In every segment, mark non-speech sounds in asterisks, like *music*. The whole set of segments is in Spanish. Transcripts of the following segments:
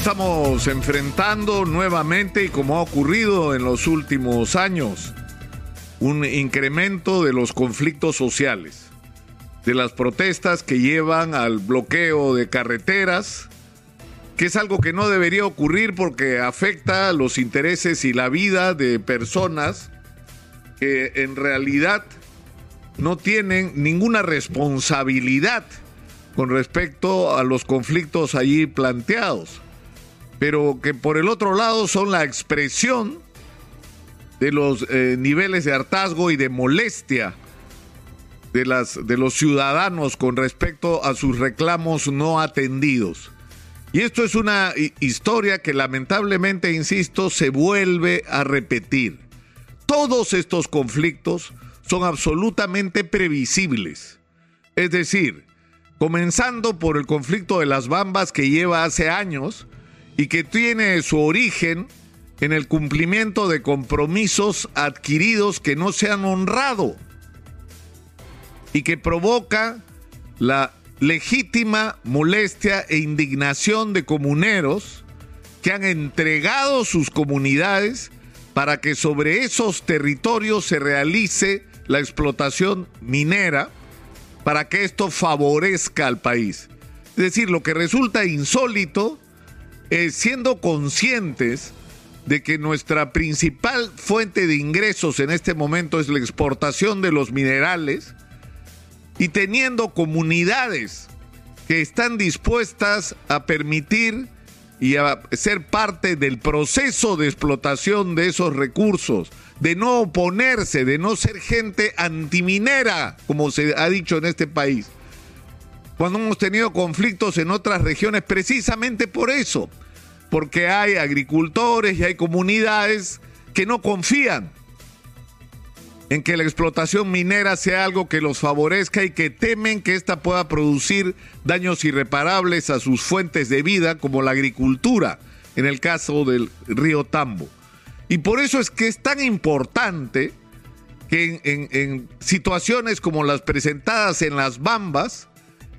Estamos enfrentando nuevamente, y como ha ocurrido en los últimos años, un incremento de los conflictos sociales, de las protestas que llevan al bloqueo de carreteras, que es algo que no debería ocurrir porque afecta los intereses y la vida de personas que en realidad no tienen ninguna responsabilidad con respecto a los conflictos allí planteados, pero que por el otro lado son la expresión de los eh, niveles de hartazgo y de molestia de, las, de los ciudadanos con respecto a sus reclamos no atendidos. Y esto es una historia que lamentablemente, insisto, se vuelve a repetir. Todos estos conflictos son absolutamente previsibles. Es decir, comenzando por el conflicto de las Bambas que lleva hace años y que tiene su origen en el cumplimiento de compromisos adquiridos que no se han honrado y que provoca la legítima molestia e indignación de comuneros que han entregado sus comunidades para que sobre esos territorios se realice la explotación minera, para que esto favorezca al país. Es decir, lo que resulta insólito es siendo conscientes de que nuestra principal fuente de ingresos en este momento es la exportación de los minerales, y teniendo comunidades que están dispuestas a permitir y a ser parte del proceso de explotación de esos recursos, de no oponerse, de no ser gente antiminera, como se ha dicho en este país. Cuando hemos tenido conflictos en otras regiones, precisamente por eso, porque hay agricultores y hay comunidades que no confían en que la explotación minera sea algo que los favorezca y que temen que ésta pueda producir daños irreparables a sus fuentes de vida, como la agricultura, en el caso del río Tambo. Y por eso es que es tan importante que en, en situaciones como las presentadas en las Bambas,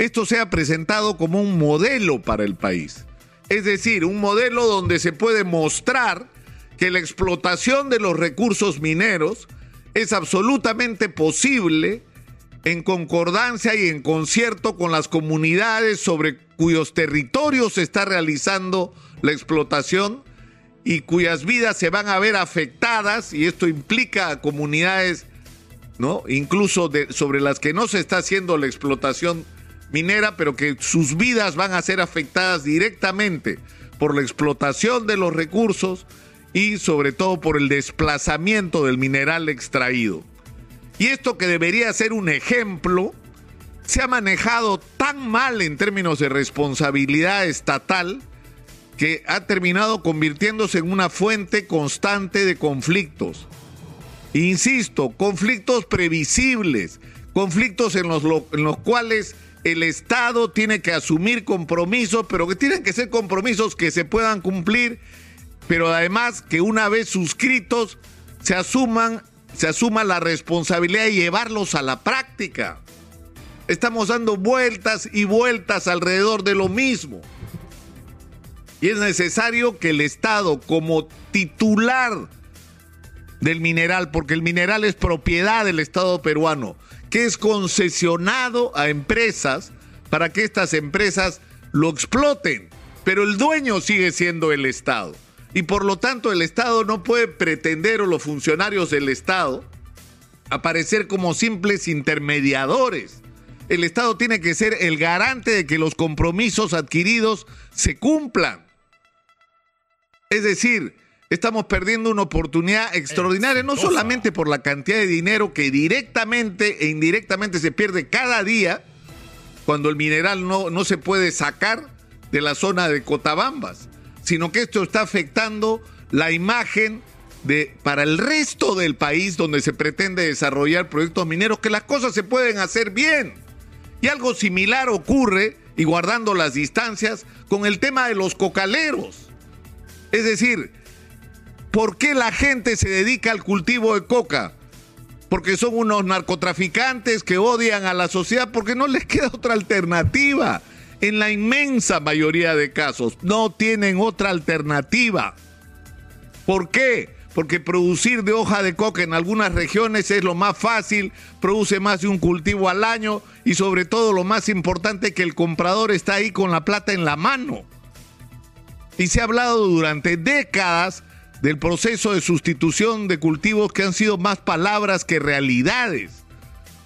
esto sea presentado como un modelo para el país. Es decir, un modelo donde se puede mostrar que la explotación de los recursos mineros es absolutamente posible en concordancia y en concierto con las comunidades sobre cuyos territorios se está realizando la explotación y cuyas vidas se van a ver afectadas y esto implica a comunidades ¿no? Incluso sobre las que no se está haciendo la explotación minera, pero que sus vidas van a ser afectadas directamente por la explotación de los recursos y sobre todo por el desplazamiento del mineral extraído. Y esto que debería ser un ejemplo, se ha manejado tan mal en términos de responsabilidad estatal que ha terminado convirtiéndose en una fuente constante de conflictos. Insisto, conflictos previsibles, conflictos en los, en los cuales el Estado tiene que asumir compromisos, pero que tienen que ser compromisos que se puedan cumplir pero además que una vez suscritos se asuman, se asuma la responsabilidad de llevarlos a la práctica. Estamos dando vueltas y vueltas alrededor de lo mismo. Y es necesario que el Estado, como titular del mineral, porque el mineral es propiedad del Estado peruano, que es concesionado a empresas para que estas empresas lo exploten, pero el dueño sigue siendo el Estado. Y por lo tanto el Estado no puede pretender o los funcionarios del Estado aparecer como simples intermediadores. El Estado tiene que ser el garante de que los compromisos adquiridos se cumplan. Es decir, estamos perdiendo una oportunidad extraordinaria, no solamente por la cantidad de dinero que directamente e indirectamente se pierde cada día cuando el mineral no, no se puede sacar de la zona de Cotabambas, sino que esto está afectando la imagen de para el resto del país donde se pretende desarrollar proyectos mineros, que las cosas se pueden hacer bien. Y algo similar ocurre, y guardando las distancias, con el tema de los cocaleros. Es decir, ¿por qué la gente se dedica al cultivo de coca? Porque son unos narcotraficantes que odian a la sociedad, porque no les *laughs* queda otra alternativa. En la inmensa mayoría de casos no tienen otra alternativa. ¿Por qué? Porque producir de hoja de coca en algunas regiones es lo más fácil, produce más de un cultivo al año y sobre todo lo más importante que el comprador está ahí con la plata en la mano. Y se ha hablado durante décadas del proceso de sustitución de cultivos que han sido más palabras que realidades.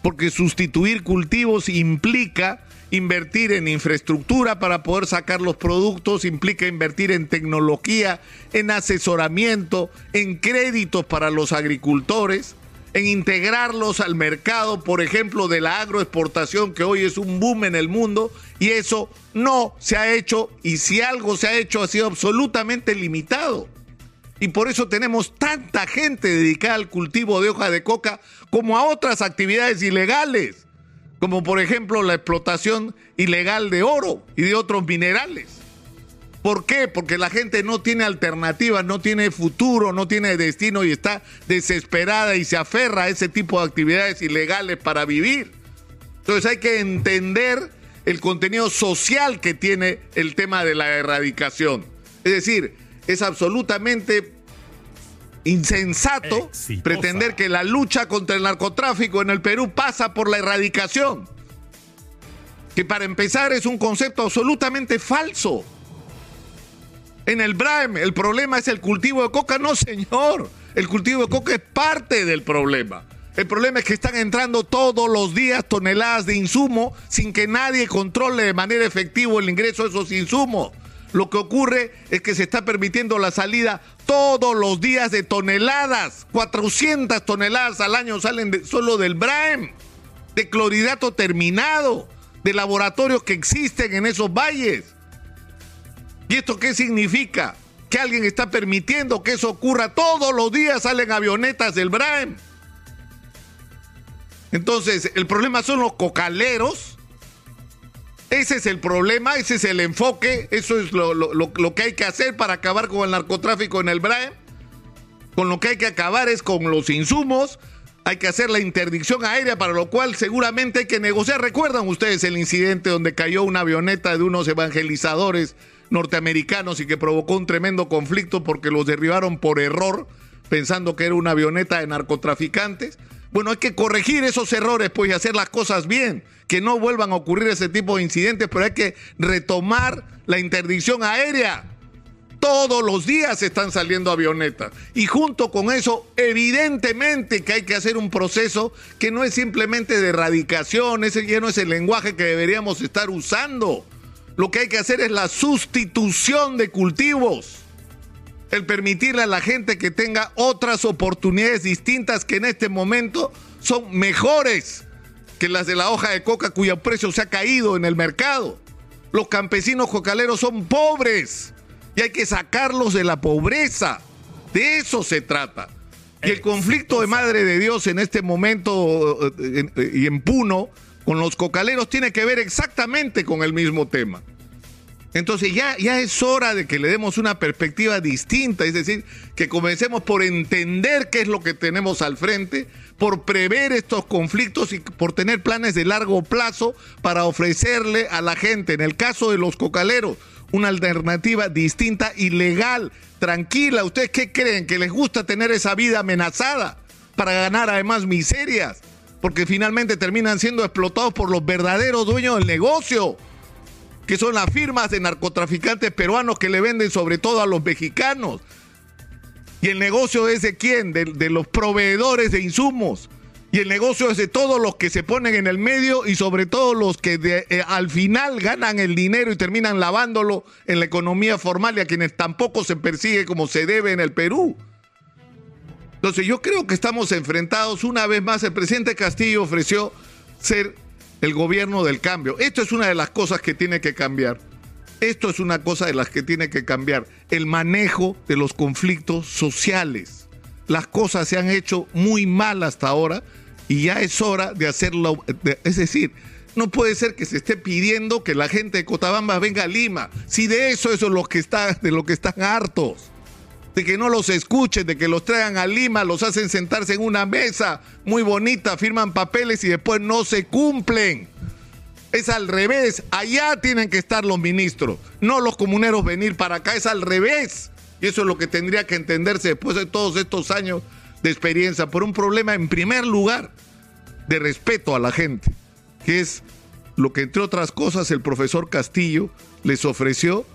Porque sustituir cultivos implica invertir en infraestructura para poder sacar los productos, implica invertir en tecnología, en asesoramiento, en créditos para los agricultores, en integrarlos al mercado, por ejemplo, de la agroexportación, que hoy es un boom en el mundo, y eso no se ha hecho, y si algo se ha hecho ha sido absolutamente limitado. Y por eso tenemos tanta gente dedicada al cultivo de hoja de coca como a otras actividades ilegales, como por ejemplo la explotación ilegal de oro y de otros minerales. ¿Por qué? Porque la gente no tiene alternativas, no tiene futuro, no tiene destino y está desesperada y se aferra a ese tipo de actividades ilegales para vivir. Entonces hay que entender el contenido social que tiene el tema de la erradicación. Es decir, es absolutamente insensato pretender que la lucha contra el narcotráfico en el Perú pasa por la erradicación. Que para empezar es un concepto absolutamente falso. En el BRAEM el problema es el cultivo de coca. No, señor. El cultivo de coca es parte del problema. El problema es que están entrando todos los días toneladas de insumo sin que nadie controle de manera efectiva el ingreso de esos insumos. Lo que ocurre es que se está permitiendo la salida todos los días de toneladas. 400 toneladas al año salen solo del BRAEM, de cloridato terminado, de laboratorios que existen en esos valles. ¿Y esto qué significa? Que alguien está permitiendo que eso ocurra. Todos los días salen avionetas del BRAEM. Entonces, el problema son los cocaleros ese es el problema, ese es el enfoque, eso es lo, que hay que hacer para acabar con el narcotráfico en el BRAE. Con lo que hay que acabar es con los insumos, hay que hacer la interdicción aérea, para lo cual seguramente hay que negociar. ¿Recuerdan ustedes el incidente donde cayó una avioneta de unos evangelizadores norteamericanos y que provocó un tremendo conflicto porque los derribaron por error, pensando que era una avioneta de narcotraficantes? Bueno, hay que corregir esos errores, pues, y hacer las cosas bien, que no vuelvan a ocurrir ese tipo de incidentes, pero hay que retomar la interdicción aérea. Todos los días están saliendo avionetas. Y junto con eso, evidentemente que hay que hacer un proceso que no es simplemente de erradicación, ese ya no es el lenguaje que deberíamos estar usando. Lo que hay que hacer es la sustitución de cultivos el permitirle a la gente que tenga otras oportunidades distintas que en este momento son mejores que las de la hoja de coca cuyo precio se ha caído en el mercado. Los campesinos cocaleros son pobres y hay que sacarlos de la pobreza. De eso se trata. Y el conflicto de Madre de Dios en este momento eh, eh, y en Puno con los cocaleros tiene que ver exactamente con el mismo tema. Entonces ya, ya es hora de que le demos una perspectiva distinta, es decir, que comencemos por entender qué es lo que tenemos al frente, por prever estos conflictos y por tener planes de largo plazo para ofrecerle a la gente, en el caso de los cocaleros, una alternativa distinta y legal, tranquila. ¿Ustedes qué creen? ¿Que les gusta tener esa vida amenazada para ganar además miserias? Porque finalmente terminan siendo explotados por los verdaderos dueños del negocio que son las firmas de narcotraficantes peruanos que le venden sobre todo a los mexicanos. Y el negocio es de quién? De, los proveedores de insumos. Y el negocio es de todos los que se ponen en el medio y sobre todo los que eh, al final ganan el dinero y terminan lavándolo en la economía formal y a quienes tampoco se persigue como se debe en el Perú. Entonces yo creo que estamos enfrentados una vez más. El presidente Castillo ofreció ser el gobierno del cambio. Esto es una de las cosas que tiene que cambiar. Esto es una cosa de las que tiene que cambiar. El manejo de los conflictos sociales. Las cosas se han hecho muy mal hasta ahora y ya es hora de hacerlo. es decir, no puede ser que se esté pidiendo que la gente de Cotabamba venga a Lima. Si de eso, eso es lo que está, de lo que están hartos de que no los escuchen, de que los traigan a Lima, los hacen sentarse en una mesa muy bonita, firman papeles y después no se cumplen. Es al revés. Allá tienen que estar los ministros, no los comuneros venir para acá. Es al revés. Y eso es lo que tendría que entenderse después de todos estos años de experiencia por un problema, en primer lugar, de respeto a la gente, que es lo que, entre otras cosas, el profesor Castillo les ofreció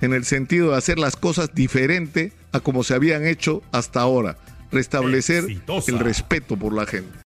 en el sentido de hacer las cosas diferente a como se habían hecho hasta ahora, restablecer Exitosa. el respeto por la gente.